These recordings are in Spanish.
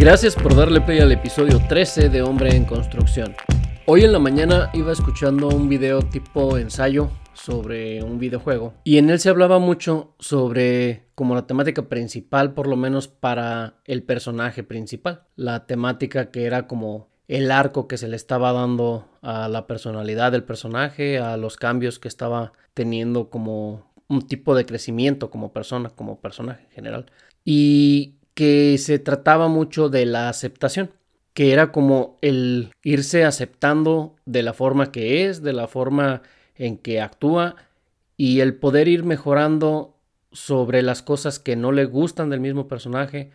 Gracias por darle play al episodio 13 de Hombre en Construcción. Hoy en la mañana iba escuchando un video tipo ensayo sobre un videojuego y en él se hablaba mucho sobre como la temática principal por lo menos para el personaje principal, la temática que era como el arco que se le estaba dando a la personalidad del personaje, a los cambios que estaba teniendo como un tipo de crecimiento como persona, como personaje en general. Y que se trataba mucho de la aceptación, que era como el irse aceptando de la forma que es, de la forma en que actúa y el poder ir mejorando sobre las cosas que no le gustan del mismo personaje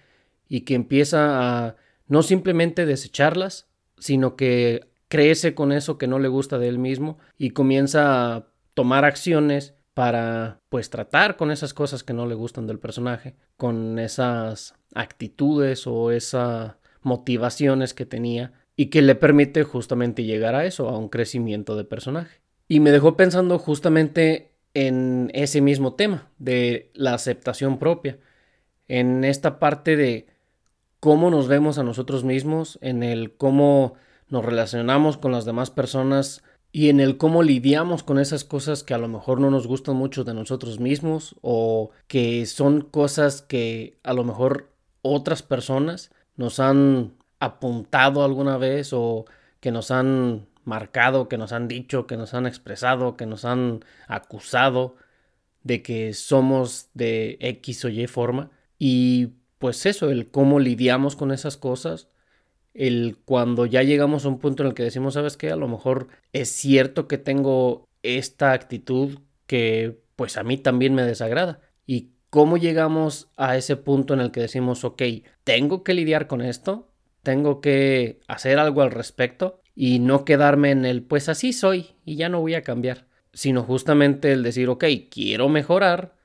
y que empieza a no simplemente desecharlas, sino que crece con eso que no le gusta de él mismo y comienza a tomar acciones para pues tratar con esas cosas que no le gustan del personaje, con esas actitudes o esas motivaciones que tenía y que le permite justamente llegar a eso, a un crecimiento de personaje. Y me dejó pensando justamente en ese mismo tema de la aceptación propia, en esta parte de cómo nos vemos a nosotros mismos, en el cómo nos relacionamos con las demás personas y en el cómo lidiamos con esas cosas que a lo mejor no nos gustan mucho de nosotros mismos o que son cosas que a lo mejor otras personas nos han apuntado alguna vez o que nos han marcado, que nos han dicho, que nos han expresado, que nos han acusado de que somos de X o Y forma. Y pues eso, el cómo lidiamos con esas cosas el cuando ya llegamos a un punto en el que decimos, ¿sabes qué? A lo mejor es cierto que tengo esta actitud que pues a mí también me desagrada. Y cómo llegamos a ese punto en el que decimos, ok, tengo que lidiar con esto, tengo que hacer algo al respecto y no quedarme en el, pues así soy y ya no voy a cambiar, sino justamente el decir, ok, quiero mejorar,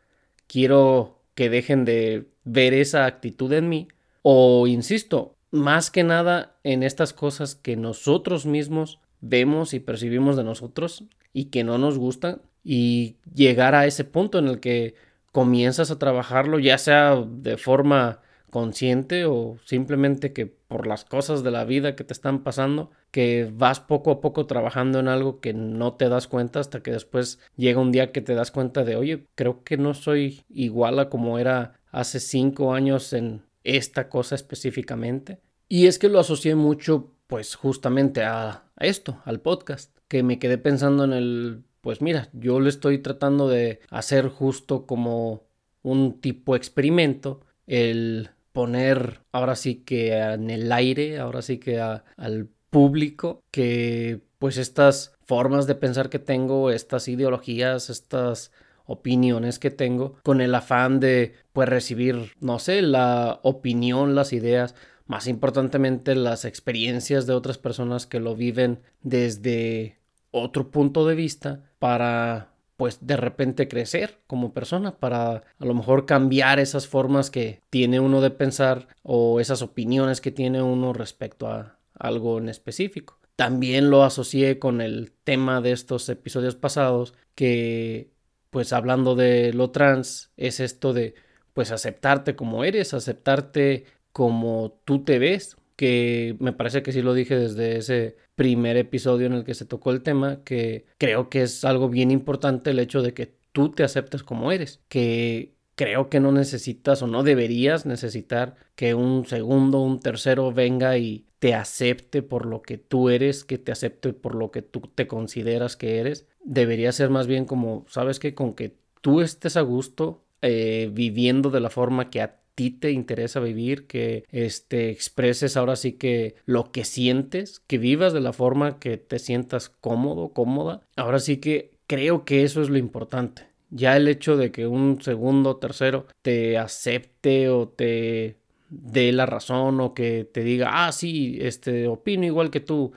quiero que dejen de ver esa actitud en mí, o insisto, más que nada en estas cosas que nosotros mismos vemos y percibimos de nosotros y que no nos gustan y llegar a ese punto en el que comienzas a trabajarlo ya sea de forma consciente o simplemente que por las cosas de la vida que te están pasando, que vas poco a poco trabajando en algo que no te das cuenta hasta que después llega un día que te das cuenta de, oye, creo que no soy igual a como era hace cinco años en esta cosa específicamente. Y es que lo asocié mucho, pues justamente a, esto, al podcast, que me quedé pensando en el, pues mira, yo lo estoy tratando de hacer justo como un tipo experimento, el poner ahora sí que en el aire, ahora sí que al público, que pues estas formas de pensar que tengo, estas ideologías, estas opiniones que tengo, con el afán de pues recibir, no sé, la opinión, las ideas, más importantemente las experiencias de otras personas que lo viven desde otro punto de vista para pues de repente crecer como persona, para a lo mejor cambiar esas formas que tiene uno de pensar o esas opiniones que tiene uno respecto a algo en específico. También lo asocié con el tema de estos episodios pasados que pues hablando de lo trans, es esto de pues aceptarte como eres, aceptarte como tú te ves, que me parece que sí lo dije desde ese primer episodio en el que se tocó el tema, que creo que es algo bien importante el hecho de que tú te aceptes como eres, que creo que no necesitas o no deberías necesitar que un segundo, un tercero venga y te acepte por lo que tú eres, que te acepte por lo que tú te consideras que eres. Debería ser más bien como, sabes que con que tú estés a gusto eh, viviendo de la forma que a ti te interesa vivir, que este, expreses ahora sí que lo que sientes, que vivas de la forma que te sientas cómodo, cómoda. Ahora sí que creo que eso es lo importante ya el hecho de que un segundo o tercero te acepte o te dé la razón o que te diga, ah, sí, este, opino igual que tú,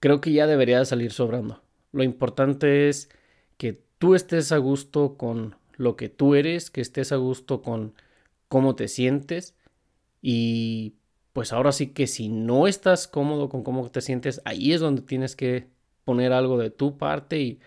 creo que ya debería de salir sobrando. Lo importante es que tú estés a gusto con lo que tú eres, que estés a gusto con cómo te sientes y pues ahora sí que si no estás cómodo con cómo te sientes, ahí es donde tienes que poner algo de tu parte y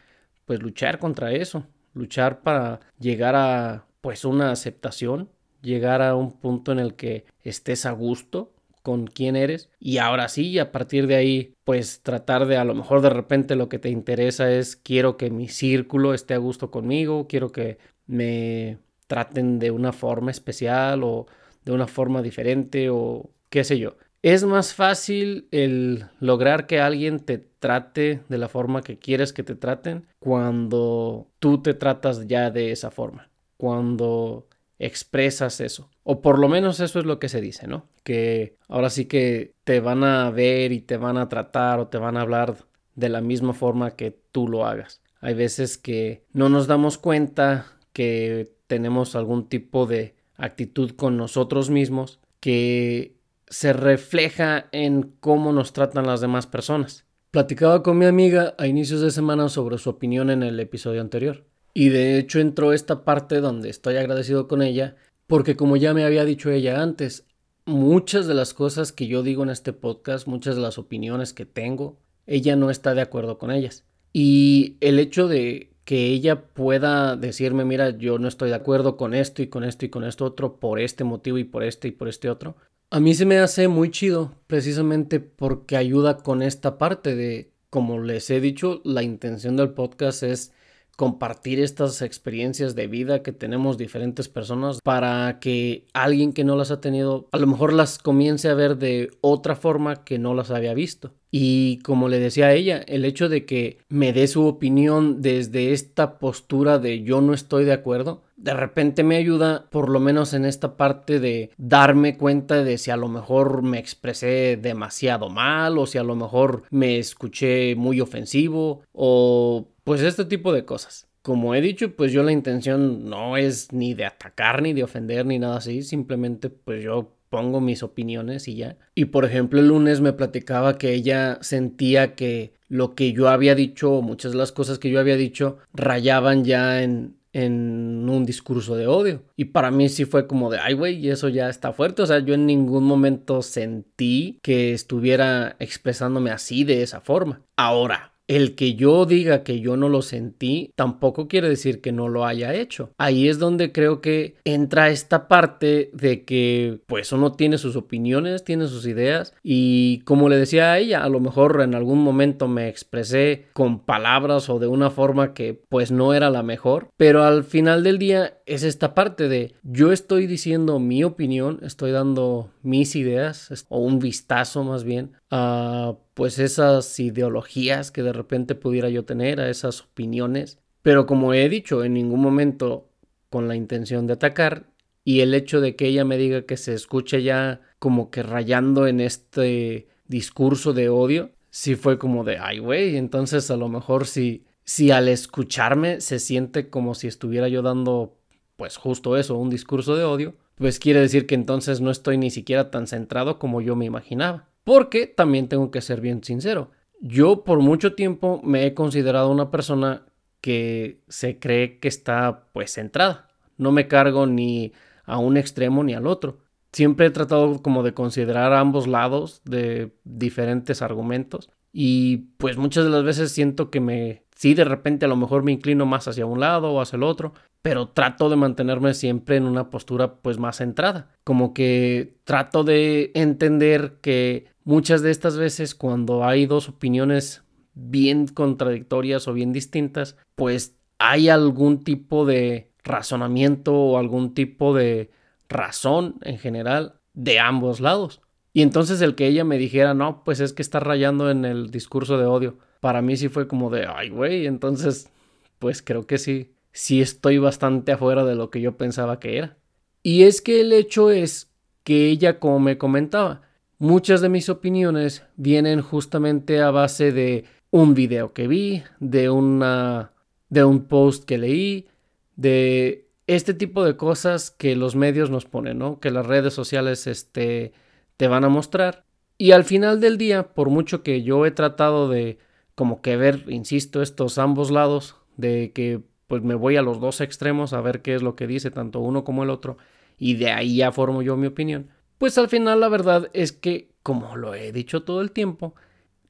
pues luchar contra eso luchar para llegar a pues una aceptación, llegar a un punto en el que estés a gusto con quién eres y ahora sí, a partir de ahí, pues tratar de a lo mejor de repente lo que te interesa es quiero que mi círculo esté a gusto conmigo, quiero que me traten de una forma especial o de una forma diferente o qué sé yo. Es más fácil el lograr que alguien te trate de la forma que quieres que te traten cuando tú te tratas ya de esa forma, cuando expresas eso. O por lo menos eso es lo que se dice, ¿no? Que ahora sí que te van a ver y te van a tratar o te van a hablar de la misma forma que tú lo hagas. Hay veces que no nos damos cuenta que tenemos algún tipo de actitud con nosotros mismos que se refleja en cómo nos tratan las demás personas. Platicaba con mi amiga a inicios de semana sobre su opinión en el episodio anterior. Y de hecho entró esta parte donde estoy agradecido con ella, porque como ya me había dicho ella antes, muchas de las cosas que yo digo en este podcast, muchas de las opiniones que tengo, ella no está de acuerdo con ellas. Y el hecho de que ella pueda decirme, mira, yo no estoy de acuerdo con esto y con esto y con esto otro, por este motivo y por este y por este otro, a mí se me hace muy chido, precisamente porque ayuda con esta parte de, como les he dicho, la intención del podcast es compartir estas experiencias de vida que tenemos diferentes personas para que alguien que no las ha tenido a lo mejor las comience a ver de otra forma que no las había visto. Y como le decía a ella, el hecho de que me dé su opinión desde esta postura de yo no estoy de acuerdo, de repente me ayuda, por lo menos en esta parte de darme cuenta de si a lo mejor me expresé demasiado mal o si a lo mejor me escuché muy ofensivo o pues este tipo de cosas. Como he dicho, pues yo la intención no es ni de atacar ni de ofender ni nada así, simplemente pues yo pongo mis opiniones y ya. Y por ejemplo, el lunes me platicaba que ella sentía que lo que yo había dicho, muchas de las cosas que yo había dicho, rayaban ya en, en un discurso de odio. Y para mí sí fue como de, ay, güey, eso ya está fuerte. O sea, yo en ningún momento sentí que estuviera expresándome así de esa forma. Ahora, el que yo diga que yo no lo sentí tampoco quiere decir que no lo haya hecho. Ahí es donde creo que entra esta parte de que pues uno tiene sus opiniones, tiene sus ideas y como le decía a ella, a lo mejor en algún momento me expresé con palabras o de una forma que pues no era la mejor, pero al final del día es esta parte de yo estoy diciendo mi opinión, estoy dando mis ideas o un vistazo más bien a pues esas ideologías que de repente pudiera yo tener, a esas opiniones. Pero como he dicho, en ningún momento con la intención de atacar y el hecho de que ella me diga que se escuche ya como que rayando en este discurso de odio, sí fue como de, ay güey, entonces a lo mejor si, si al escucharme se siente como si estuviera yo dando pues justo eso, un discurso de odio, pues quiere decir que entonces no estoy ni siquiera tan centrado como yo me imaginaba. Porque también tengo que ser bien sincero. Yo por mucho tiempo me he considerado una persona que se cree que está pues centrada. No me cargo ni a un extremo ni al otro. Siempre he tratado como de considerar ambos lados de diferentes argumentos y pues muchas de las veces siento que me sí de repente a lo mejor me inclino más hacia un lado o hacia el otro, pero trato de mantenerme siempre en una postura pues más centrada, como que trato de entender que muchas de estas veces cuando hay dos opiniones bien contradictorias o bien distintas, pues hay algún tipo de razonamiento o algún tipo de razón en general de ambos lados. Y entonces el que ella me dijera, no, pues es que está rayando en el discurso de odio, para mí sí fue como de, ay, güey, entonces, pues creo que sí, sí estoy bastante afuera de lo que yo pensaba que era. Y es que el hecho es que ella, como me comentaba, muchas de mis opiniones vienen justamente a base de un video que vi, de una de un post que leí, de este tipo de cosas que los medios nos ponen, ¿no? Que las redes sociales este, te van a mostrar. Y al final del día, por mucho que yo he tratado de como que ver, insisto, estos ambos lados, de que pues me voy a los dos extremos a ver qué es lo que dice tanto uno como el otro y de ahí ya formo yo mi opinión. Pues al final la verdad es que, como lo he dicho todo el tiempo,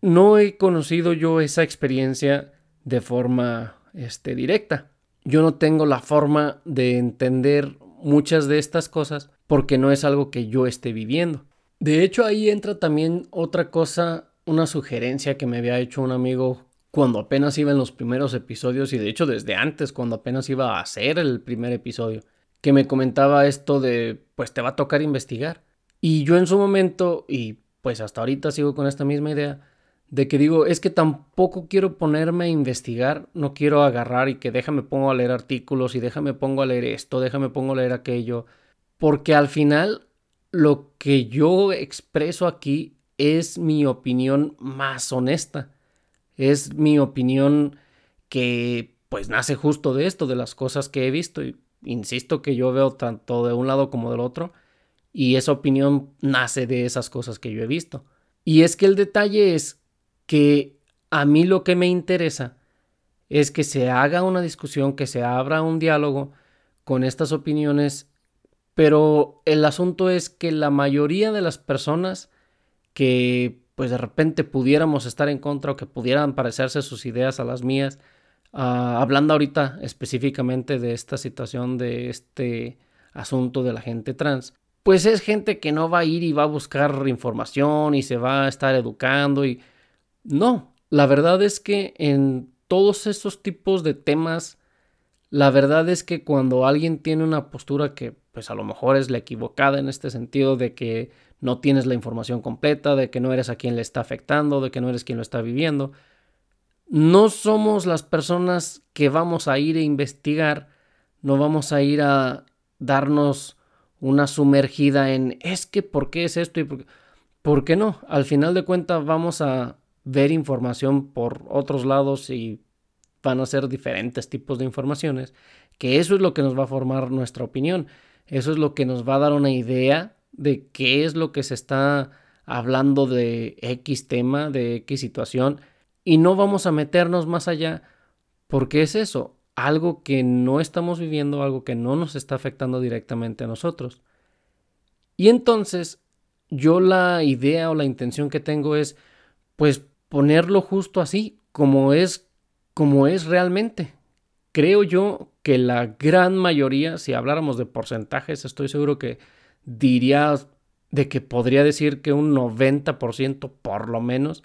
no he conocido yo esa experiencia de forma este, directa. Yo no tengo la forma de entender muchas de estas cosas porque no es algo que yo esté viviendo. De hecho, ahí entra también otra cosa, una sugerencia que me había hecho un amigo cuando apenas iba en los primeros episodios y de hecho desde antes, cuando apenas iba a hacer el primer episodio, que me comentaba esto de, pues te va a tocar investigar. Y yo en su momento, y pues hasta ahorita sigo con esta misma idea, de que digo, es que tampoco quiero ponerme a investigar, no quiero agarrar y que déjame pongo a leer artículos y déjame pongo a leer esto, déjame pongo a leer aquello, porque al final lo que yo expreso aquí es mi opinión más honesta, es mi opinión que pues nace justo de esto, de las cosas que he visto y insisto que yo veo tanto de un lado como del otro y esa opinión nace de esas cosas que yo he visto. Y es que el detalle es que a mí lo que me interesa es que se haga una discusión, que se abra un diálogo con estas opiniones, pero el asunto es que la mayoría de las personas que pues de repente pudiéramos estar en contra o que pudieran parecerse sus ideas a las mías, ah, hablando ahorita específicamente de esta situación, de este asunto de la gente trans, pues es gente que no va a ir y va a buscar información y se va a estar educando y no, la verdad es que en todos estos tipos de temas, la verdad es que cuando alguien tiene una postura que pues a lo mejor es la equivocada en este sentido de que no tienes la información completa, de que no eres a quien le está afectando, de que no eres quien lo está viviendo, no somos las personas que vamos a ir a investigar, no vamos a ir a darnos una sumergida en es que por qué es esto y por qué, ¿por qué no. Al final de cuentas vamos a ver información por otros lados y van a ser diferentes tipos de informaciones, que eso es lo que nos va a formar nuestra opinión, eso es lo que nos va a dar una idea de qué es lo que se está hablando de X tema, de X situación, y no vamos a meternos más allá porque es eso, algo que no estamos viviendo, algo que no nos está afectando directamente a nosotros. Y entonces, yo la idea o la intención que tengo es, pues, ponerlo justo así, como es, como es realmente. Creo yo que la gran mayoría, si habláramos de porcentajes, estoy seguro que diría de que podría decir que un 90% por lo menos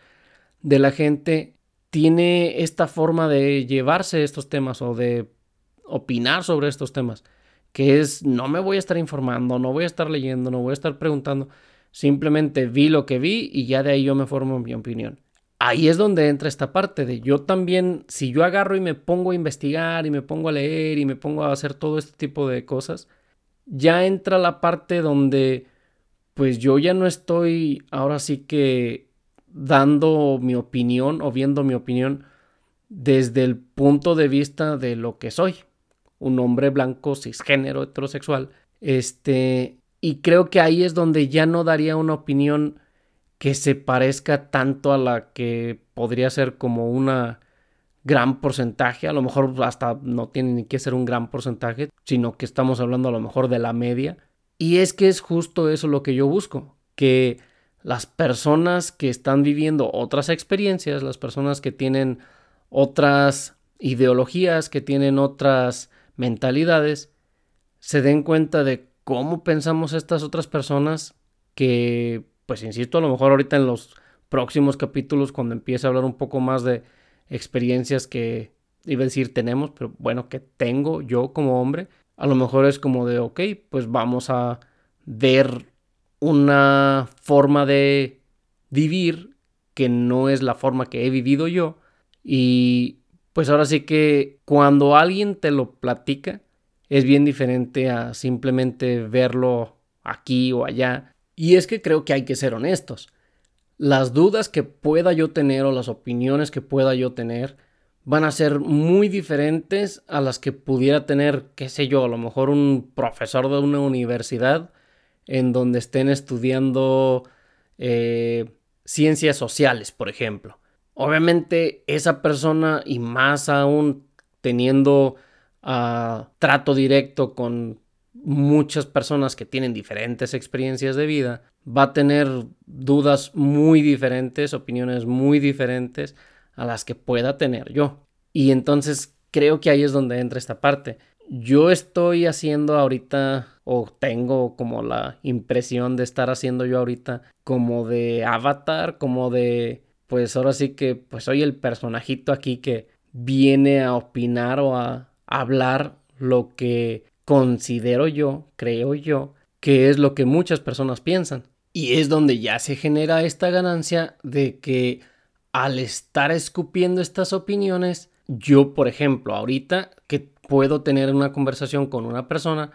de la gente tiene esta forma de llevarse estos temas o de opinar sobre estos temas, que es no me voy a estar informando, no voy a estar leyendo, no voy a estar preguntando, simplemente vi lo que vi y ya de ahí yo me formo mi opinión ahí es donde entra esta parte de yo también, si yo agarro y me pongo a investigar y me pongo a leer y me pongo a hacer todo este tipo de cosas, ya entra la parte donde pues yo ya no estoy ahora sí que dando mi opinión o viendo mi opinión desde el punto de vista de lo que soy, un hombre blanco, cisgénero, heterosexual, este, y creo que ahí es donde ya no daría una opinión que se parezca tanto a la que podría ser como una gran porcentaje, a lo mejor hasta no tiene ni que ser un gran porcentaje, sino que estamos hablando a lo mejor de la media. Y es que es justo eso lo que yo busco, que las personas que están viviendo otras experiencias, las personas que tienen otras ideologías, que tienen otras mentalidades, se den cuenta de cómo pensamos estas otras personas que pues insisto, a lo mejor ahorita en los próximos capítulos, cuando empiece a hablar un poco más de experiencias que iba a decir tenemos, pero bueno, que tengo yo como hombre, a lo mejor es como de, ok, pues vamos a ver una forma de vivir que no es la forma que he vivido yo. Y pues ahora sí que cuando alguien te lo platica, es bien diferente a simplemente verlo aquí o allá y es que creo que hay que ser honestos. Las dudas que pueda yo tener o las opiniones que pueda yo tener van a ser muy diferentes a las que pudiera tener, qué sé yo, a lo mejor un profesor de una universidad en donde estén estudiando eh, ciencias sociales, por ejemplo. Obviamente esa persona y más aún teniendo ah, trato directo con muchas personas que tienen diferentes experiencias de vida, va a tener dudas muy diferentes, opiniones muy diferentes a las que pueda tener yo. Y entonces creo que ahí es donde entra esta parte. Yo estoy haciendo ahorita o tengo como la impresión de estar haciendo yo ahorita como de avatar, como de pues ahora sí que pues soy el personajito aquí que viene a opinar o a hablar lo que considero yo, creo yo, que es lo que muchas personas piensan. Y es donde ya se genera esta ganancia de que al estar escupiendo estas opiniones, yo, por ejemplo, ahorita que puedo tener una conversación con una persona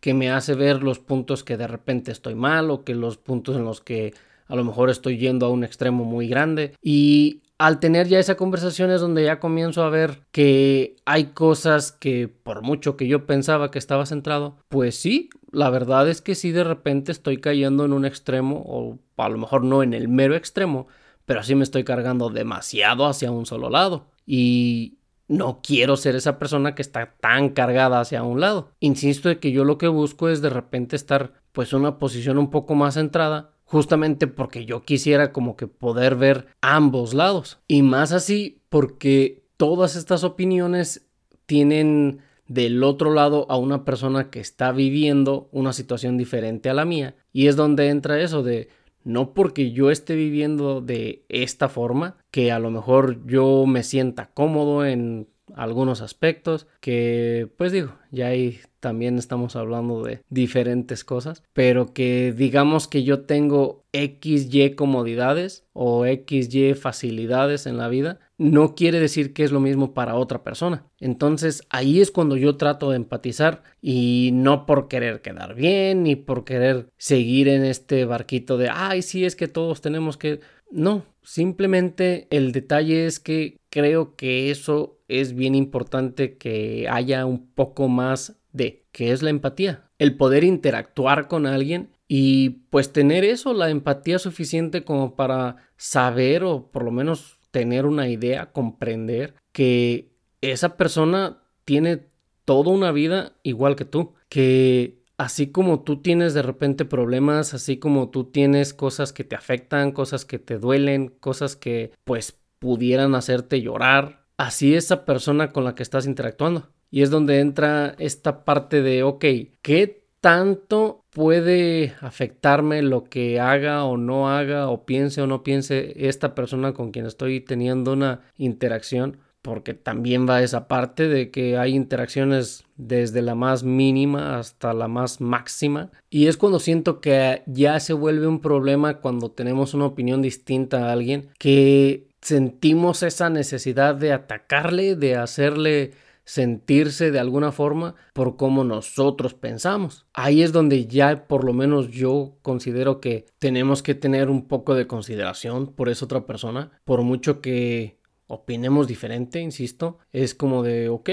que me hace ver los puntos que de repente estoy mal o que los puntos en los que a lo mejor estoy yendo a un extremo muy grande y al tener ya esa conversación es donde ya comienzo a ver que hay cosas que por mucho que yo pensaba que estaba centrado, pues sí, la verdad es que sí de repente estoy cayendo en un extremo o a lo mejor no en el mero extremo, pero sí me estoy cargando demasiado hacia un solo lado y no quiero ser esa persona que está tan cargada hacia un lado. Insisto de que yo lo que busco es de repente estar pues en una posición un poco más centrada, justamente porque yo quisiera como que poder ver ambos lados. Y más así porque todas estas opiniones tienen del otro lado a una persona que está viviendo una situación diferente a la mía. Y es donde entra eso de no porque yo esté viviendo de esta forma, que a lo mejor yo me sienta cómodo en algunos aspectos, que pues digo, ya ahí también estamos hablando de diferentes cosas, pero que digamos que yo tengo XY comodidades o XY facilidades en la vida, no quiere decir que es lo mismo para otra persona. Entonces ahí es cuando yo trato de empatizar y no por querer quedar bien ni por querer seguir en este barquito de, ay, sí, es que todos tenemos que... No, simplemente el detalle es que creo que eso es bien importante que haya un poco más de, que es la empatía, el poder interactuar con alguien y pues tener eso, la empatía suficiente como para saber o por lo menos tener una idea, comprender que esa persona tiene toda una vida igual que tú, que así como tú tienes de repente problemas, así como tú tienes cosas que te afectan, cosas que te duelen, cosas que pues pudieran hacerte llorar, así esa persona con la que estás interactuando. Y es donde entra esta parte de, ok, ¿qué tanto puede afectarme lo que haga o no haga o piense o no piense esta persona con quien estoy teniendo una interacción porque también va esa parte de que hay interacciones desde la más mínima hasta la más máxima. Y es cuando siento que ya se vuelve un problema cuando tenemos una opinión distinta a alguien que sentimos esa necesidad de atacarle, de hacerle sentirse de alguna forma por cómo nosotros pensamos. Ahí es donde ya por lo menos yo considero que tenemos que tener un poco de consideración por esa otra persona, por mucho que opinemos diferente, insisto, es como de, ok,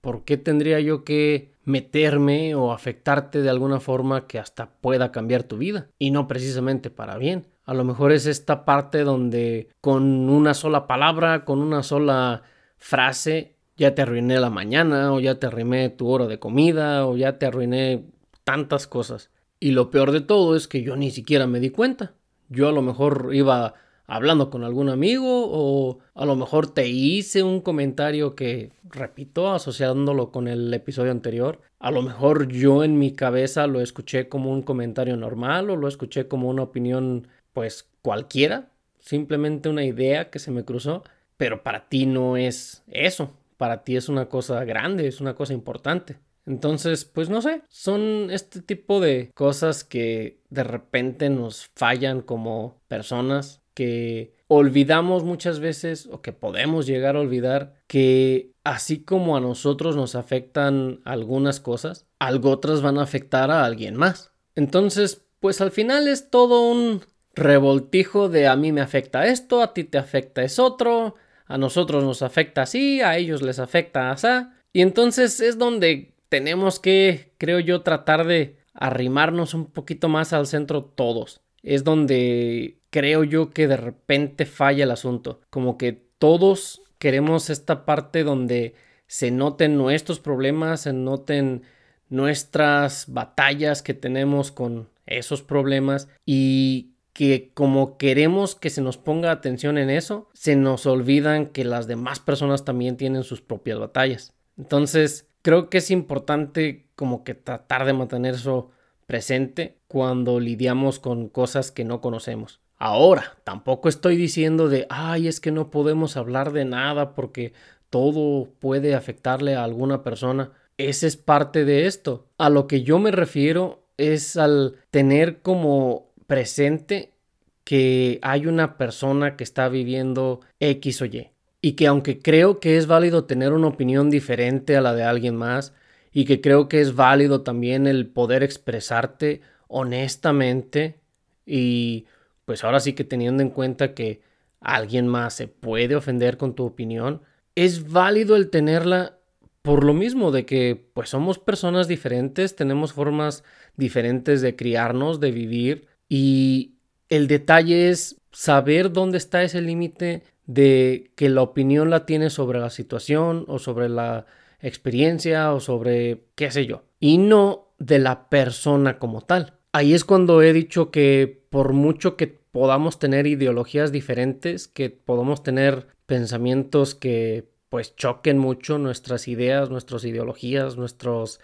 ¿por qué tendría yo que meterme o afectarte de alguna forma que hasta pueda cambiar tu vida? Y no precisamente para bien. A lo mejor es esta parte donde con una sola palabra, con una sola frase, ya te arruiné la mañana o ya te arruiné tu hora de comida o ya te arruiné tantas cosas. Y lo peor de todo es que yo ni siquiera me di cuenta. Yo a lo mejor iba hablando con algún amigo o a lo mejor te hice un comentario que repito asociándolo con el episodio anterior. A lo mejor yo en mi cabeza lo escuché como un comentario normal o lo escuché como una opinión pues cualquiera, simplemente una idea que se me cruzó, pero para ti no es eso para ti es una cosa grande, es una cosa importante. Entonces, pues no sé, son este tipo de cosas que de repente nos fallan como personas, que olvidamos muchas veces o que podemos llegar a olvidar que así como a nosotros nos afectan algunas cosas, algo otras van a afectar a alguien más. Entonces, pues al final es todo un revoltijo de a mí me afecta esto, a ti te afecta es otro, a nosotros nos afecta así, a ellos les afecta así. Y entonces es donde tenemos que, creo yo, tratar de arrimarnos un poquito más al centro todos. Es donde creo yo que de repente falla el asunto. Como que todos queremos esta parte donde se noten nuestros problemas, se noten nuestras batallas que tenemos con esos problemas y que como queremos que se nos ponga atención en eso, se nos olvidan que las demás personas también tienen sus propias batallas. Entonces, creo que es importante como que tratar de mantener eso presente cuando lidiamos con cosas que no conocemos. Ahora, tampoco estoy diciendo de, ay, es que no podemos hablar de nada porque todo puede afectarle a alguna persona. Ese es parte de esto. A lo que yo me refiero es al tener como presente que hay una persona que está viviendo X o Y. Y que aunque creo que es válido tener una opinión diferente a la de alguien más, y que creo que es válido también el poder expresarte honestamente y pues ahora sí que teniendo en cuenta que alguien más se puede ofender con tu opinión, es válido el tenerla por lo mismo de que pues somos personas diferentes, tenemos formas diferentes de criarnos, de vivir y el detalle es saber dónde está ese límite de que la opinión la tienes sobre la situación o sobre la experiencia o sobre qué sé yo, y no de la persona como tal. Ahí es cuando he dicho que por mucho que podamos tener ideologías diferentes, que podamos tener pensamientos que pues choquen mucho nuestras ideas, nuestras ideologías, nuestras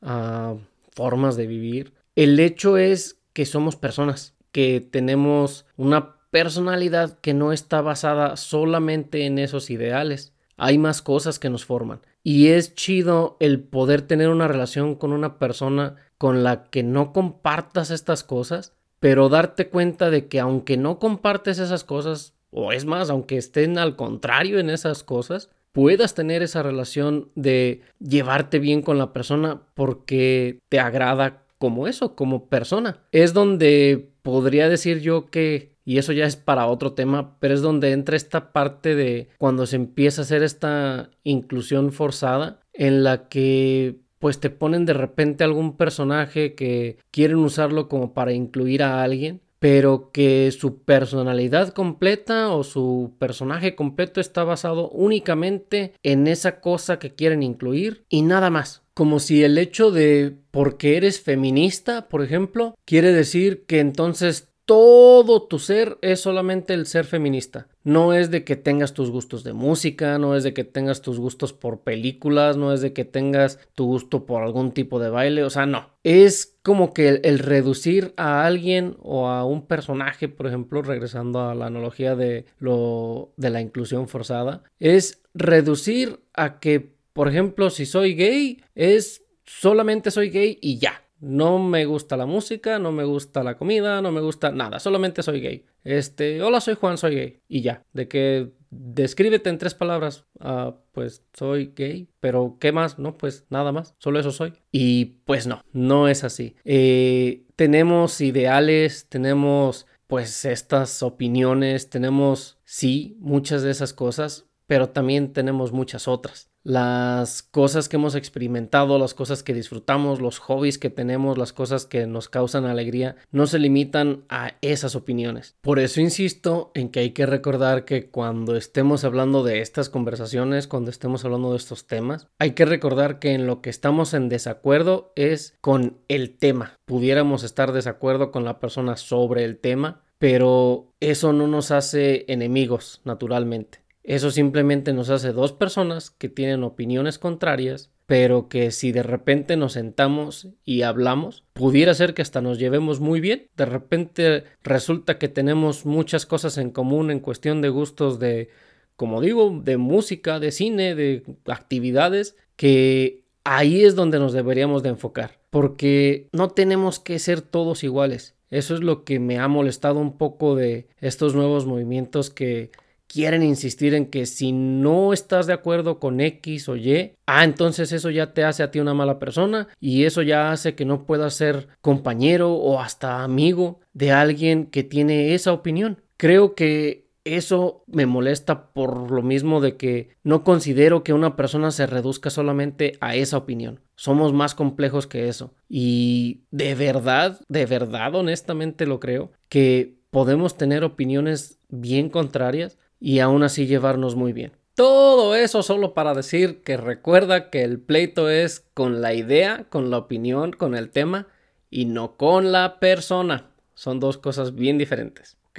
ah, formas de vivir. El hecho es que somos personas, que tenemos una personalidad que no está basada solamente en esos ideales. Hay más cosas que nos forman. Y es chido el poder tener una relación con una persona con la que no compartas estas cosas, pero darte cuenta de que aunque no compartes esas cosas, o es más, aunque estén al contrario en esas cosas, puedas tener esa relación de llevarte bien con la persona porque te agrada como eso, como persona. Es donde podría decir yo que y eso ya es para otro tema, pero es donde entra esta parte de cuando se empieza a hacer esta inclusión forzada en la que pues te ponen de repente algún personaje que quieren usarlo como para incluir a alguien, pero que su personalidad completa o su personaje completo está basado únicamente en esa cosa que quieren incluir y nada más. Como si el hecho de porque eres feminista, por ejemplo, quiere decir que entonces todo tu ser es solamente el ser feminista. No es de que tengas tus gustos de música, no es de que tengas tus gustos por películas, no es de que tengas tu gusto por algún tipo de baile, o sea, no. Es como que el, reducir a alguien o a un personaje, por ejemplo, regresando a la analogía de lo de la inclusión forzada, es reducir a que, por ejemplo, si soy gay, es solamente soy gay y ya. No me gusta la música, no me gusta la comida, no me gusta nada, solamente soy gay. Este, hola, soy Juan, soy gay. Y ya, de que descríbete en tres palabras. Ah, pues soy gay, pero ¿qué más? No, pues nada más, solo eso soy. Y pues no, no es así. Eh, tenemos ideales, tenemos pues estas opiniones, tenemos sí, muchas de esas cosas, pero también tenemos muchas otras las cosas que hemos experimentado, las cosas que disfrutamos, los hobbies que tenemos, las cosas que nos causan alegría, no se limitan a esas opiniones. Por eso insisto en que hay que recordar que cuando estemos hablando de estas conversaciones, cuando estemos hablando de estos temas, hay que recordar que en lo que estamos en desacuerdo es con el tema. Pudiéramos estar desacuerdo con la persona sobre el tema, pero eso no nos hace enemigos, naturalmente. Eso simplemente nos hace dos personas que tienen opiniones contrarias, pero que si de repente nos sentamos y hablamos, pudiera ser que hasta nos llevemos muy bien. De repente resulta que tenemos muchas cosas en común en cuestión de gustos de, como digo, de música, de cine, de actividades, que ahí es donde nos deberíamos de enfocar, porque no tenemos que ser todos iguales. Eso es lo que me ha molestado un poco de estos nuevos movimientos que quieren insistir en que si no estás de acuerdo con X o Y, ah, entonces eso ya te hace a ti una mala persona y eso ya hace que no puedas ser compañero o hasta amigo de alguien que tiene esa opinión. Creo que eso me molesta por lo mismo de que no considero que una persona se reduzca solamente a esa opinión. Somos más complejos que eso. Y de verdad, de verdad, honestamente lo creo, que podemos tener opiniones bien contrarias y aún así llevarnos muy bien. Todo eso solo para decir que recuerda que el pleito es con la idea, con la opinión, con el tema y no con la persona. Son dos cosas bien diferentes. ¿Ok?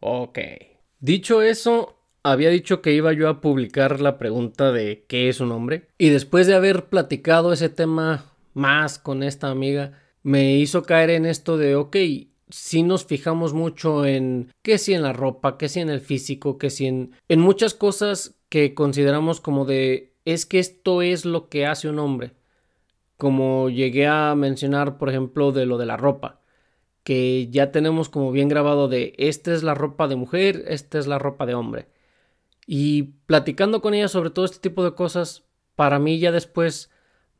Ok. Dicho eso, había dicho que iba yo a publicar la pregunta de qué es un hombre. Y después de haber platicado ese tema más con esta amiga, me hizo caer en esto de, ok, si nos fijamos mucho en qué si en la ropa, qué si en el físico, qué si en, en muchas cosas que consideramos como de, es que esto es lo que hace un hombre. Como llegué a mencionar, por ejemplo, de lo de la ropa que ya tenemos como bien grabado de esta es la ropa de mujer, esta es la ropa de hombre. Y platicando con ella sobre todo este tipo de cosas, para mí ya después,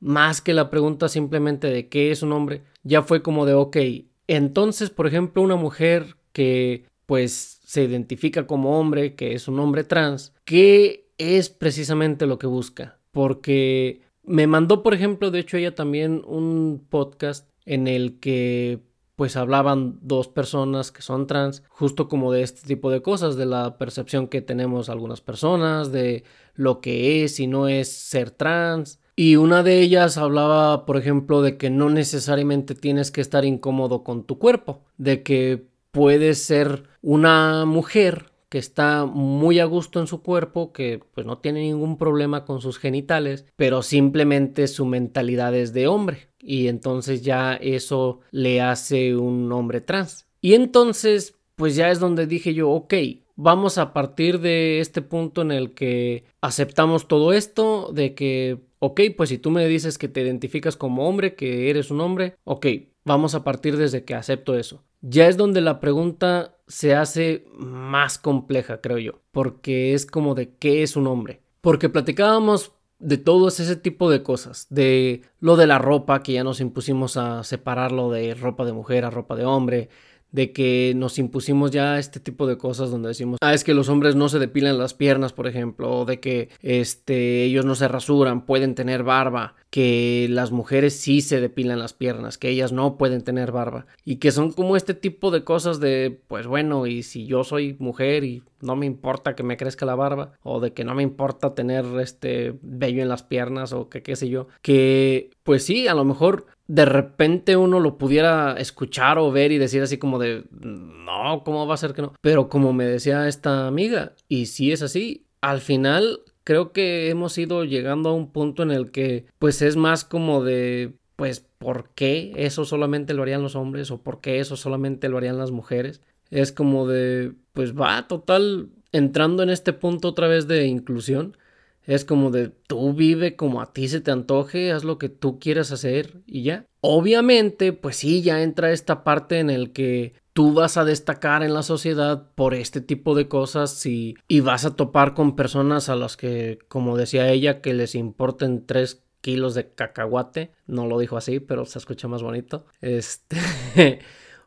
más que la pregunta simplemente de qué es un hombre, ya fue como de, ok, entonces, por ejemplo, una mujer que pues se identifica como hombre, que es un hombre trans, ¿qué es precisamente lo que busca? Porque me mandó, por ejemplo, de hecho ella también un podcast en el que pues hablaban dos personas que son trans, justo como de este tipo de cosas, de la percepción que tenemos algunas personas, de lo que es y no es ser trans. Y una de ellas hablaba, por ejemplo, de que no necesariamente tienes que estar incómodo con tu cuerpo, de que puedes ser una mujer que está muy a gusto en su cuerpo, que pues no tiene ningún problema con sus genitales, pero simplemente su mentalidad es de hombre y entonces ya eso le hace un hombre trans. Y entonces pues ya es donde dije yo, ok, vamos a partir de este punto en el que aceptamos todo esto, de que, ok, pues si tú me dices que te identificas como hombre, que eres un hombre, ok, vamos a partir desde que acepto eso. Ya es donde la pregunta se hace más compleja, creo yo, porque es como de qué es un hombre. Porque platicábamos de todos ese tipo de cosas, de lo de la ropa, que ya nos impusimos a separarlo de ropa de mujer a ropa de hombre, de que nos impusimos ya este tipo de cosas donde decimos, ah, es que los hombres no se depilan las piernas, por ejemplo, o de que este, ellos no se rasuran, pueden tener barba, que las mujeres sí se depilan las piernas, que ellas no pueden tener barba, y que son como este tipo de cosas de, pues bueno, y si yo soy mujer y no me importa que me crezca la barba, o de que no me importa tener este vello en las piernas, o que qué sé yo, que pues sí, a lo mejor de repente uno lo pudiera escuchar o ver y decir así como de, no, ¿cómo va a ser que no? Pero como me decía esta amiga, y si es así, al final creo que hemos ido llegando a un punto en el que pues es más como de, pues, ¿por qué eso solamente lo harían los hombres o por qué eso solamente lo harían las mujeres? Es como de, pues va, total, entrando en este punto otra vez de inclusión es como de tú vive como a ti se te antoje, haz lo que tú quieras hacer y ya. Obviamente, pues sí, ya entra esta parte en el que tú vas a destacar en la sociedad por este tipo de cosas y, y vas a topar con personas a las que, como decía ella, que les importen tres kilos de cacahuate. No lo dijo así, pero se escucha más bonito. Este.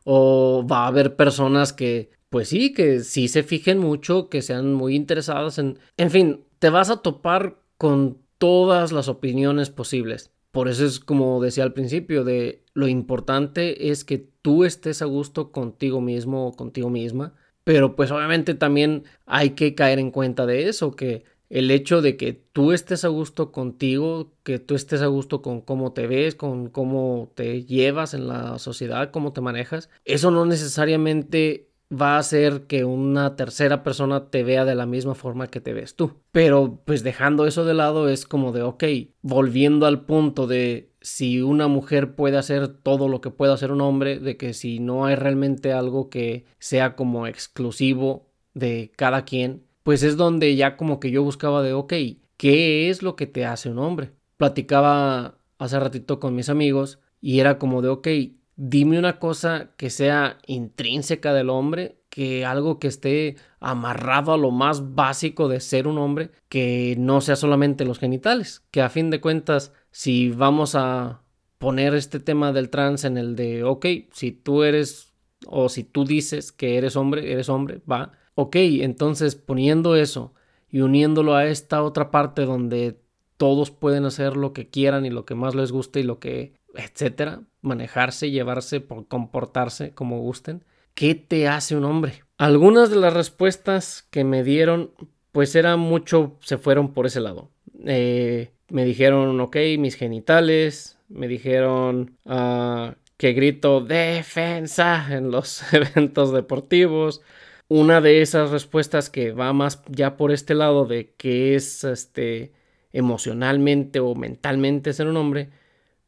o va a haber personas que, pues sí, que sí se fijen mucho, que sean muy interesadas en. En fin, te vas a topar con todas las opiniones posibles. Por eso es como decía al principio, de lo importante es que tú estés a gusto contigo mismo o contigo misma. Pero pues obviamente también hay que caer en cuenta de eso, que el hecho de que tú estés a gusto contigo, que tú estés a gusto con cómo te ves, con cómo te llevas en la sociedad, cómo te manejas, eso no necesariamente va a hacer que una tercera persona te vea de la misma forma que te ves tú. Pero pues dejando eso de lado es como de, ok, volviendo al punto de si una mujer puede hacer todo lo que puede hacer un hombre, de que si no hay realmente algo que sea como exclusivo de cada quien, pues es donde ya como que yo buscaba de, ok, ¿qué es lo que te hace un hombre? Platicaba hace ratito con mis amigos y era como de, ok, dime una cosa que sea intrínseca del hombre, que algo que esté amarrado a lo más básico de ser un hombre, que no sea solamente los genitales, que a fin de cuentas, si vamos a poner este tema del trans en el de, ok, si tú eres o si tú dices que eres hombre, eres hombre, va. Ok, entonces poniendo eso y uniéndolo a esta otra parte donde todos pueden hacer lo que quieran y lo que más les guste y lo que etcétera, manejarse, llevarse, comportarse como gusten. ¿Qué te hace un hombre? Algunas de las respuestas que me dieron, pues era mucho, se fueron por ese lado. Eh, me dijeron, ok, mis genitales, me dijeron uh, que grito defensa en los eventos deportivos, una de esas respuestas que va más ya por este lado de que es este emocionalmente o mentalmente ser un hombre,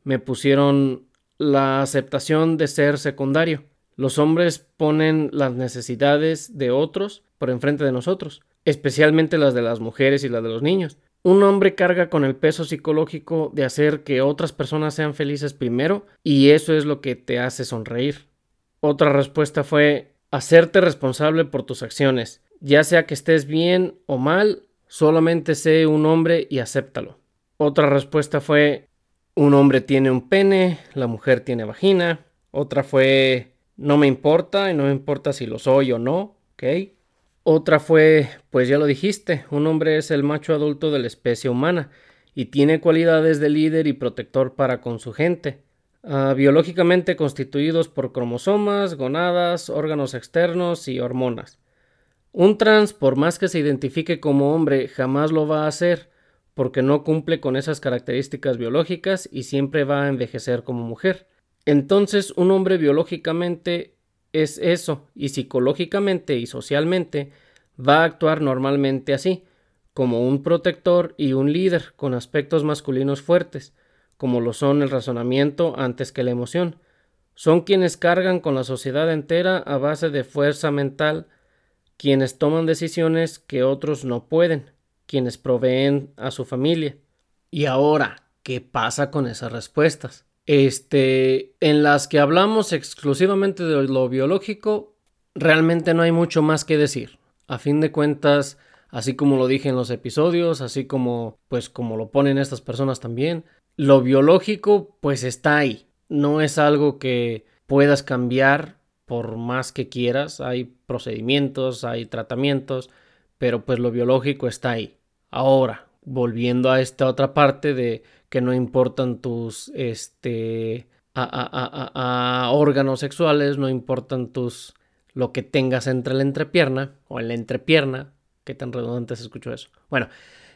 me pusieron la aceptación de ser secundario. Los hombres ponen las necesidades de otros por enfrente de nosotros, especialmente las de las mujeres y las de los niños. Un hombre carga con el peso psicológico de hacer que otras personas sean felices primero y eso es lo que te hace sonreír. Otra respuesta fue hacerte responsable por tus acciones, ya sea que estés bien o mal, solamente sé un hombre y acéptalo. Otra respuesta fue un hombre tiene un pene, la mujer tiene vagina. Otra fue no me importa y no me importa si lo soy o no, ¿ok? Otra fue, pues ya lo dijiste, un hombre es el macho adulto de la especie humana y tiene cualidades de líder y protector para con su gente, ah, biológicamente constituidos por cromosomas, gonadas, órganos externos y hormonas. Un trans, por más que se identifique como hombre, jamás lo va a hacer, porque no cumple con esas características biológicas y siempre va a envejecer como mujer. Entonces, un hombre biológicamente es eso y psicológicamente y socialmente va a actuar normalmente así, como un protector y un líder con aspectos masculinos fuertes, como lo son el razonamiento antes que la emoción. Son quienes cargan con la sociedad entera a base de fuerza mental, quienes toman decisiones que otros no pueden, quienes proveen a su familia. Y ahora, ¿qué pasa con esas respuestas? Este, en las que hablamos exclusivamente de lo biológico, realmente no hay mucho más que decir. A fin de cuentas, así como lo dije en los episodios, así como pues como lo ponen estas personas también, lo biológico pues está ahí. No es algo que puedas cambiar por más que quieras, hay procedimientos, hay tratamientos, pero pues lo biológico está ahí. Ahora, volviendo a esta otra parte de que no importan tus este a, órganos sexuales, no importan tus lo que tengas entre la entrepierna o en la entrepierna, qué tan redundante se escuchó eso. Bueno,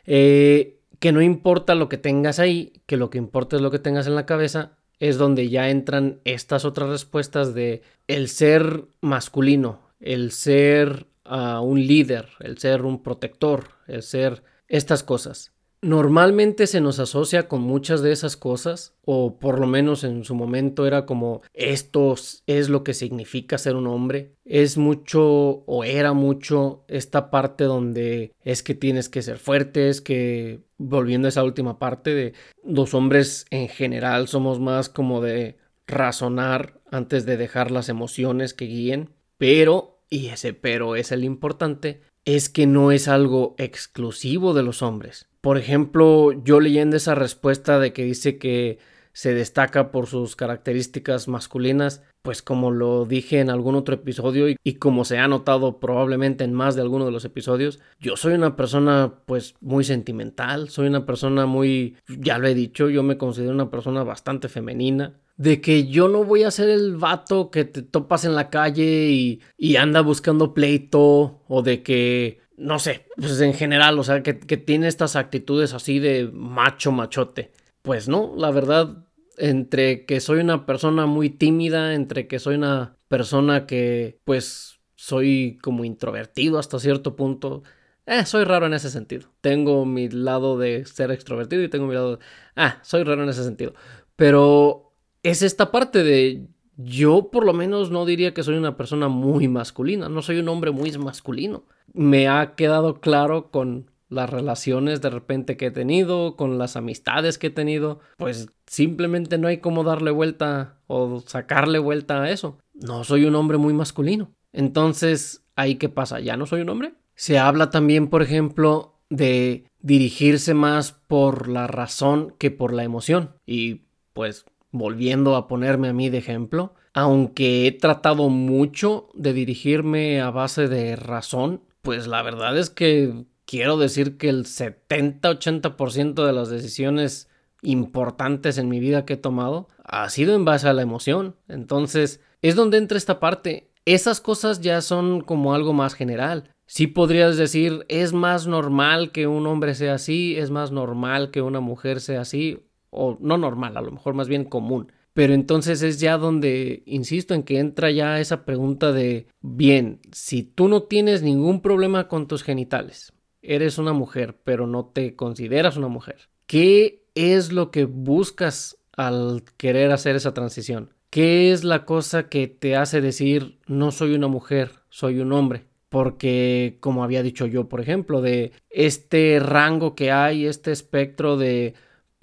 eh, que no importa lo que tengas ahí, que lo que importa es lo que tengas en la cabeza, es donde ya entran estas otras respuestas de el ser masculino, el ser ah, un líder, el ser un protector, el ser estas cosas. Normalmente se nos asocia con muchas de esas cosas, o por lo menos en su momento era como esto es lo que significa ser un hombre. Es mucho o era mucho esta parte donde es que tienes que ser fuerte, es que volviendo a esa última parte de los hombres en general somos más como de razonar antes de dejar las emociones que guíen, pero, y ese pero es el importante, es que no es algo exclusivo de los hombres. Por ejemplo, yo leyendo esa respuesta de que dice que se destaca por sus características masculinas, pues como lo dije en algún otro episodio y, como se ha notado probablemente en más de alguno de los episodios, yo soy una persona pues muy sentimental, soy una persona muy, ya lo he dicho, yo me considero una persona bastante femenina, de que yo no voy a ser el vato que te topas en la calle y, y anda buscando pleito o de que, no sé, pues en general, o sea, que, que tiene estas actitudes así de macho machote. Pues no, la verdad, entre que soy una persona muy tímida, entre que soy una persona que pues soy como introvertido hasta cierto punto. Eh, soy raro en ese sentido. Tengo mi lado de ser extrovertido y tengo mi lado de... Ah, soy raro en ese sentido. Pero es esta parte de... Yo por lo menos no diría que soy una persona muy masculina. No soy un hombre muy masculino. Me ha quedado claro con las relaciones de repente que he tenido, con las amistades que he tenido, pues simplemente no hay como darle vuelta o sacarle vuelta a eso. No soy un hombre muy masculino. Entonces, ¿ahí qué pasa? ¿Ya no soy un hombre? Se habla también, por ejemplo, de dirigirse más por la razón que por la emoción. Y pues, volviendo a ponerme a mí de ejemplo, aunque he tratado mucho de dirigirme a base de razón, pues la verdad es que quiero decir que el 70-80% de las decisiones importantes en mi vida que he tomado ha sido en base a la emoción. Entonces, es donde entra esta parte. Esas cosas ya son como algo más general. Sí podrías decir, es más normal que un hombre sea así, es más normal que una mujer sea así, o no normal, a lo mejor más bien común. Pero entonces es ya donde, insisto, en que entra ya esa pregunta de, bien, si tú no tienes ningún problema con tus genitales, eres una mujer, pero no te consideras una mujer, ¿qué es lo que buscas al querer hacer esa transición? ¿Qué es la cosa que te hace decir, no soy una mujer, soy un hombre? Porque, como había dicho yo, por ejemplo, de este rango que hay, este espectro de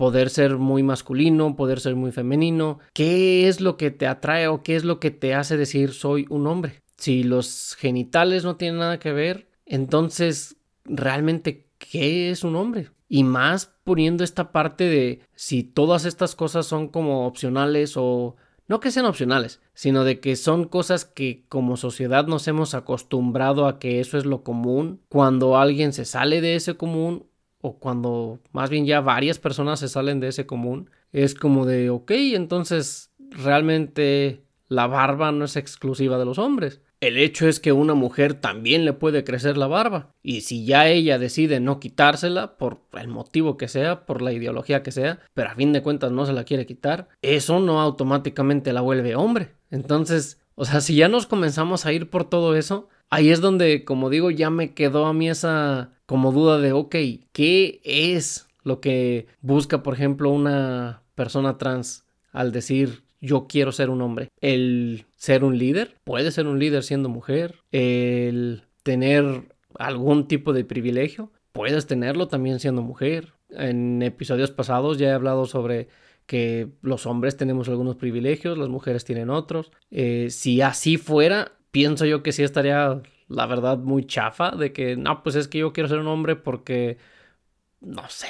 poder ser muy masculino, poder ser muy femenino. ¿Qué es lo que te atrae o qué es lo que te hace decir soy un hombre? Si los genitales no tienen nada que ver, entonces realmente ¿qué es un hombre? Y más poniendo esta parte de si todas estas cosas son como opcionales o no que sean opcionales, sino de que son cosas que como sociedad nos hemos acostumbrado a que eso es lo común. Cuando alguien se sale de ese común o cuando más bien ya varias personas se salen de ese común, es como de, ok, entonces realmente la barba no es exclusiva de los hombres. El hecho es que una mujer también le puede crecer la barba. Y si ya ella decide no quitársela, por el motivo que sea, por la ideología que sea, pero a fin de cuentas no se la quiere quitar, eso no automáticamente la vuelve hombre. Entonces, o sea, si ya nos comenzamos a ir por todo eso, ahí es donde, como digo, ya me quedó a mí esa como duda de, ok, ¿qué es lo que busca, por ejemplo, una persona trans al decir yo quiero ser un hombre? El ser un líder, puede ser un líder siendo mujer, el tener algún tipo de privilegio, puedes tenerlo también siendo mujer. En episodios pasados ya he hablado sobre que los hombres tenemos algunos privilegios, las mujeres tienen otros. Eh, si así fuera, pienso yo que sí estaría la verdad, muy chafa de que, no, pues es que yo quiero ser un hombre porque, no sé,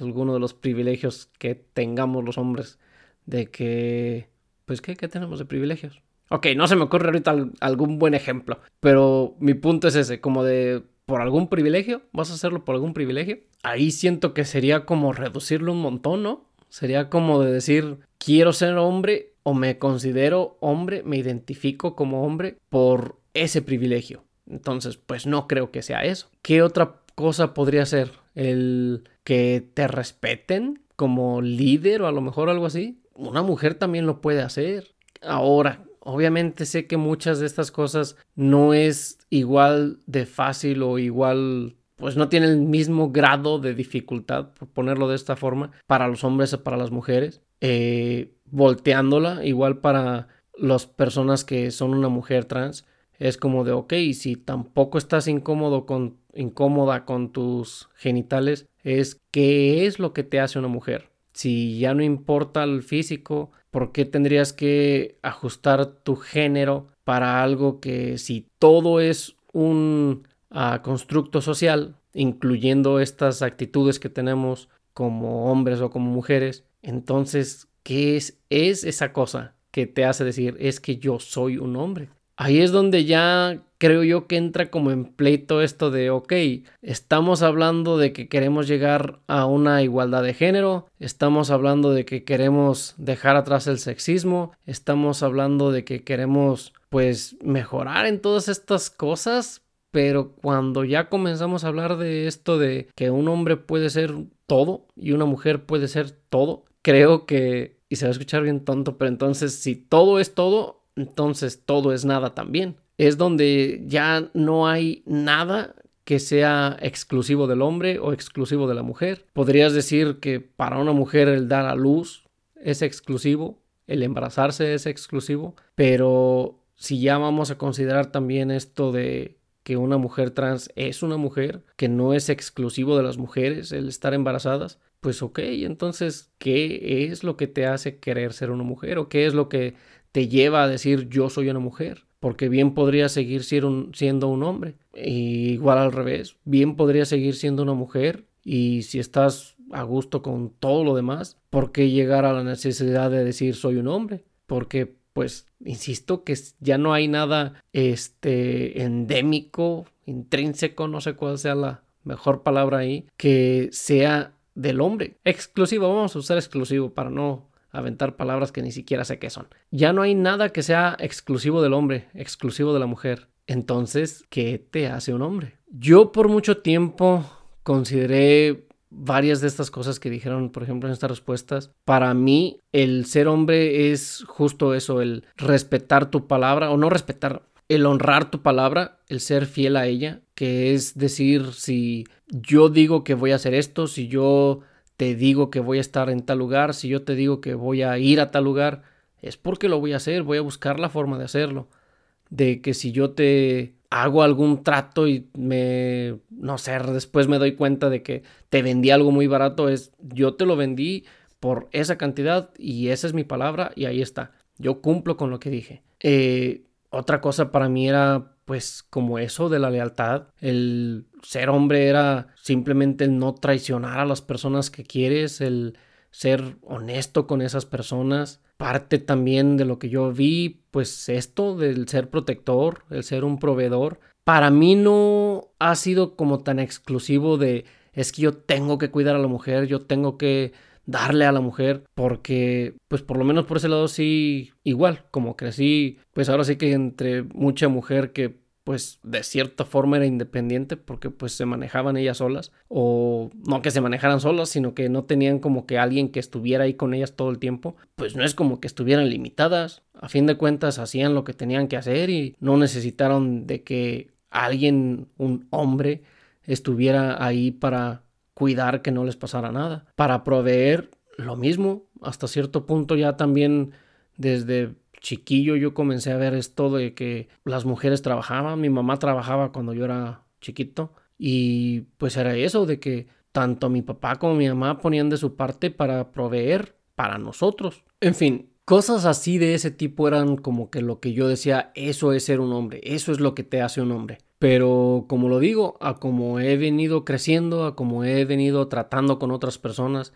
alguno de los privilegios que tengamos los hombres, de que, pues, ¿qué, qué tenemos de privilegios? Ok, no se me ocurre ahorita algún buen ejemplo, pero mi punto es ese, como de, por algún privilegio, vas a hacerlo por algún privilegio. Ahí siento que sería como reducirlo un montón, ¿no? Sería como de decir, quiero ser hombre o me considero hombre, me identifico como hombre por ese privilegio. Entonces, pues no creo que sea eso. ¿Qué otra cosa podría ser? El que te respeten como líder o a lo mejor algo así. Una mujer también lo puede hacer. Ahora, obviamente sé que muchas de estas cosas no es igual de fácil o igual pues no tiene el mismo grado de dificultad, por ponerlo de esta forma, para los hombres o para las mujeres. Eh, volteándola, igual para las personas que son una mujer trans, es como de, ok, si tampoco estás incómodo con, incómoda con tus genitales, es qué es lo que te hace una mujer. Si ya no importa el físico, ¿por qué tendrías que ajustar tu género para algo que si todo es un uh, constructo social, incluyendo estas actitudes que tenemos como hombres o como mujeres, entonces, ¿qué es, es esa cosa que te hace decir es que yo soy un hombre? Ahí es donde ya creo yo que entra como en pleito esto de, ok, estamos hablando de que queremos llegar a una igualdad de género, estamos hablando de que queremos dejar atrás el sexismo, estamos hablando de que queremos pues mejorar en todas estas cosas, pero cuando ya comenzamos a hablar de esto de que un hombre puede ser todo y una mujer puede ser todo, creo que, y se va a escuchar bien tonto, pero entonces si todo es todo, entonces todo es nada también. Es donde ya no hay nada que sea exclusivo del hombre o exclusivo de la mujer. Podrías decir que para una mujer el dar a luz es exclusivo, el embarazarse es exclusivo, pero si ya vamos a considerar también esto de que una mujer trans es una mujer, que no es exclusivo de las mujeres el estar embarazadas, pues ok, entonces, ¿qué es lo que te hace querer ser una mujer? ¿O qué es lo que te lleva a decir yo soy una mujer, porque bien podría seguir siendo un hombre. igual al revés, bien podría seguir siendo una mujer y si estás a gusto con todo lo demás, ¿por qué llegar a la necesidad de decir soy un hombre? Porque pues insisto que ya no hay nada este endémico, intrínseco, no sé cuál sea la mejor palabra ahí, que sea del hombre. Exclusivo, vamos a usar exclusivo para no aventar palabras que ni siquiera sé qué son. Ya no hay nada que sea exclusivo del hombre, exclusivo de la mujer. Entonces, ¿qué te hace un hombre? Yo por mucho tiempo consideré varias de estas cosas que dijeron, por ejemplo, en estas respuestas. Para mí, el ser hombre es justo eso, el respetar tu palabra o no respetar, el honrar tu palabra, el ser fiel a ella, que es decir, si yo digo que voy a hacer esto, si yo te digo que voy a estar en tal lugar, si yo te digo que voy a ir a tal lugar, es porque lo voy a hacer, voy a buscar la forma de hacerlo. De que si yo te hago algún trato y me, no sé, después me doy cuenta de que te vendí algo muy barato, es yo te lo vendí por esa cantidad y esa es mi palabra y ahí está. Yo cumplo con lo que dije. Eh, otra cosa para mí era pues como eso de la lealtad. El ser hombre era simplemente no traicionar a las personas que quieres, el ser honesto con esas personas. Parte también de lo que yo vi, pues esto del ser protector, el ser un proveedor. Para mí no ha sido como tan exclusivo de es que yo tengo que cuidar a la mujer, yo tengo que darle a la mujer, porque pues por lo menos por ese lado sí, igual, como crecí, pues ahora sí que entre mucha mujer que pues de cierta forma era independiente porque pues se manejaban ellas solas. O no que se manejaran solas sino que no tenían como que alguien que estuviera ahí con ellas todo el tiempo. Pues no es como que estuvieran limitadas. A fin de cuentas hacían lo que tenían que hacer y no necesitaron de que alguien un hombre estuviera ahí para cuidar que no les pasara nada. Para proveer lo mismo, hasta cierto punto ya también desde chiquillo yo comencé a ver esto de que las mujeres trabajaban, mi mamá trabajaba cuando yo era chiquito y pues era eso de que tanto mi papá como mi mamá ponían de su parte para proveer para nosotros. En fin, cosas así de ese tipo eran como que lo que yo decía, eso es ser un hombre, eso es lo que te hace un hombre. Pero como lo digo, a como he venido creciendo, a como he venido tratando con otras personas,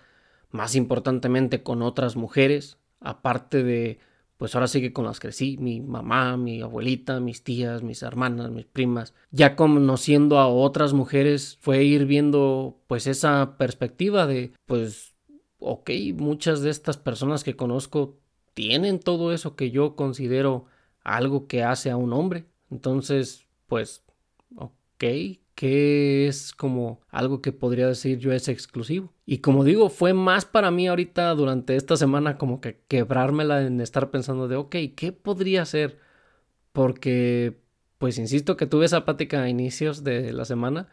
más importantemente con otras mujeres, aparte de, pues ahora sí que con las crecí, mi mamá, mi abuelita, mis tías, mis hermanas, mis primas, ya conociendo a otras mujeres fue ir viendo pues esa perspectiva de, pues, ok, muchas de estas personas que conozco tienen todo eso que yo considero algo que hace a un hombre. Entonces, pues ok, que es como algo que podría decir yo es exclusivo. Y como digo, fue más para mí ahorita durante esta semana como que quebrármela en estar pensando de, ok, ¿qué podría ser? Porque, pues insisto que tuve esa plática a inicios de la semana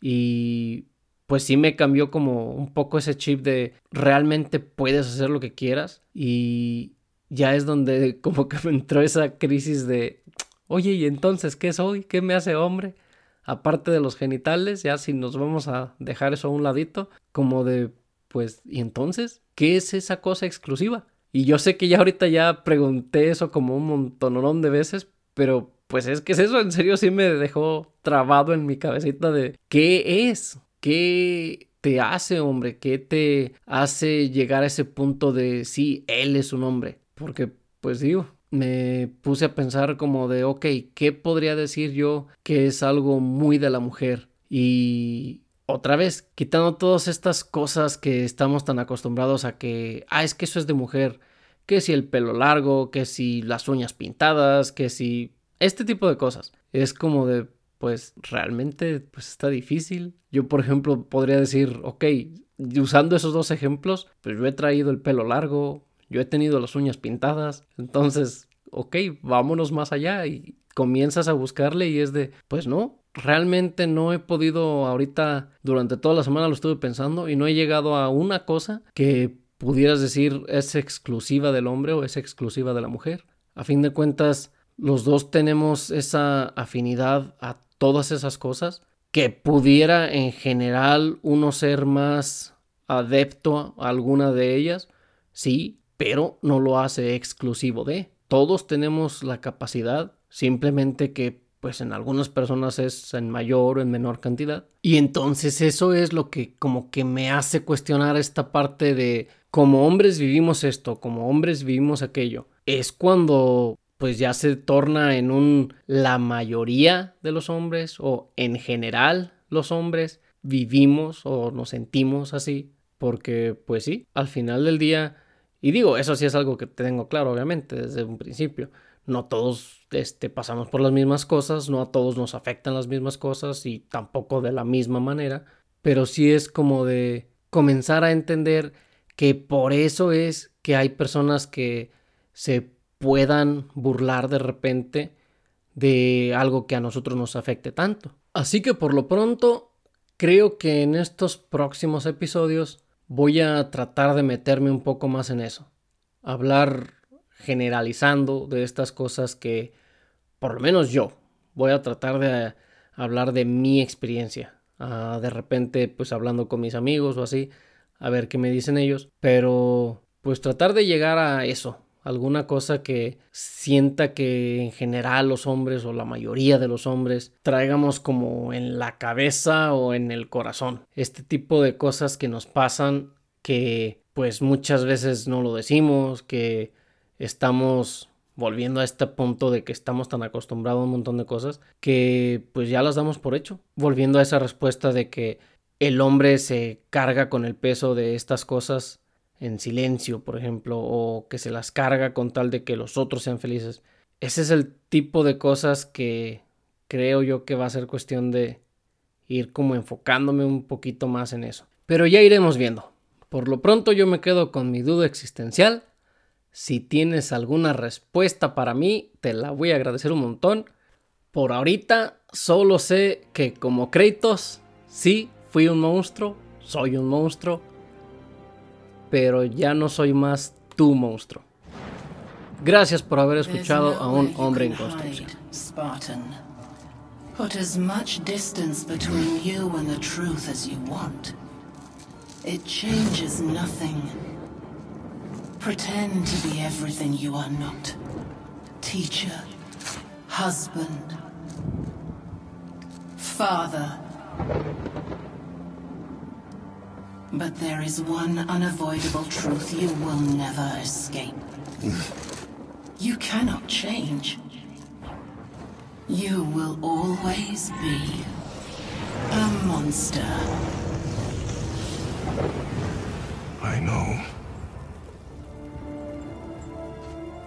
y pues sí me cambió como un poco ese chip de realmente puedes hacer lo que quieras y ya es donde como que me entró esa crisis de, oye, ¿y entonces qué soy? ¿Qué me hace hombre? Aparte de los genitales, ya si nos vamos a dejar eso a un ladito, como de, pues, ¿y entonces? ¿Qué es esa cosa exclusiva? Y yo sé que ya ahorita ya pregunté eso como un montonón de veces, pero pues es que es eso, en serio sí me dejó trabado en mi cabecita de ¿qué es? ¿Qué te hace hombre? ¿Qué te hace llegar a ese punto de sí, él es un hombre? Porque pues digo, me puse a pensar como de, ok, ¿qué podría decir yo que es algo muy de la mujer? Y otra vez, quitando todas estas cosas que estamos tan acostumbrados a que, ah, es que eso es de mujer, que si el pelo largo, que si las uñas pintadas, que si este tipo de cosas. Es como de, pues realmente, pues está difícil. Yo, por ejemplo, podría decir, ok, usando esos dos ejemplos, pues yo he traído el pelo largo, yo he tenido las uñas pintadas, entonces, ok, vámonos más allá y comienzas a buscarle y es de, pues no, realmente no he podido ahorita, durante toda la semana lo estuve pensando y no he llegado a una cosa que pudieras decir es exclusiva del hombre o es exclusiva de la mujer. A fin de cuentas, los dos tenemos esa afinidad a todas esas cosas que pudiera en general uno ser más adepto a alguna de ellas, sí, pero no lo hace exclusivo de. Todos tenemos la capacidad, simplemente que pues en algunas personas es en mayor o en menor cantidad. Y entonces eso es lo que como que me hace cuestionar esta parte de como hombres vivimos esto, como hombres vivimos aquello. Es cuando pues ya se torna en un la mayoría de los hombres o en general los hombres vivimos o nos sentimos así porque pues sí, al final del día y digo, eso sí es algo que tengo claro, obviamente, desde un principio. No todos este, pasamos por las mismas cosas, no a todos nos afectan las mismas cosas y tampoco de la misma manera. pero sí es como de comenzar a entender que por eso es que hay personas que se puedan burlar de repente de algo que a nosotros nos afecte tanto. Así que por lo pronto, creo que en estos próximos episodios voy a tratar de meterme un poco más en eso. Hablar generalizando de estas cosas que, por lo menos yo, voy a tratar de hablar de mi experiencia. Ah, de repente, pues hablando con mis amigos o así, a ver qué me dicen ellos. Pero, pues tratar de llegar a eso, alguna cosa que sienta que en general los hombres o la mayoría de los hombres traigamos como en la cabeza o en el corazón. Este tipo de cosas que nos pasan que pues muchas veces no lo decimos, que estamos volviendo a este punto de que estamos tan acostumbrados a un montón de cosas que pues ya las damos por hecho. Volviendo a esa respuesta de que el hombre se carga con el peso de estas cosas en silencio, por ejemplo, o que se las carga con tal de que los otros sean felices. Ese es el tipo de cosas que creo yo que va a ser cuestión de ir como enfocándome un poquito más en eso. Pero ya iremos viendo. Por lo pronto yo me quedo con mi duda existencial. Si tienes alguna respuesta para mí, te la voy a agradecer un montón. Por ahorita solo sé que como Kratos, sí, fui un monstruo, soy un monstruo pero ya no soy más tu monstruo. Gracias por haber escuchado a un hombre en construcción. Put as much distance between you and the truth as you want. It changes nothing. Pretend to be everything you are not. Teacher, husband, father. But there is one unavoidable truth you will never escape. you cannot change. You will always be a monster. I know.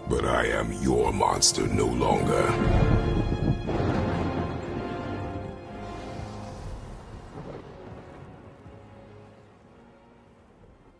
But I am your monster no longer.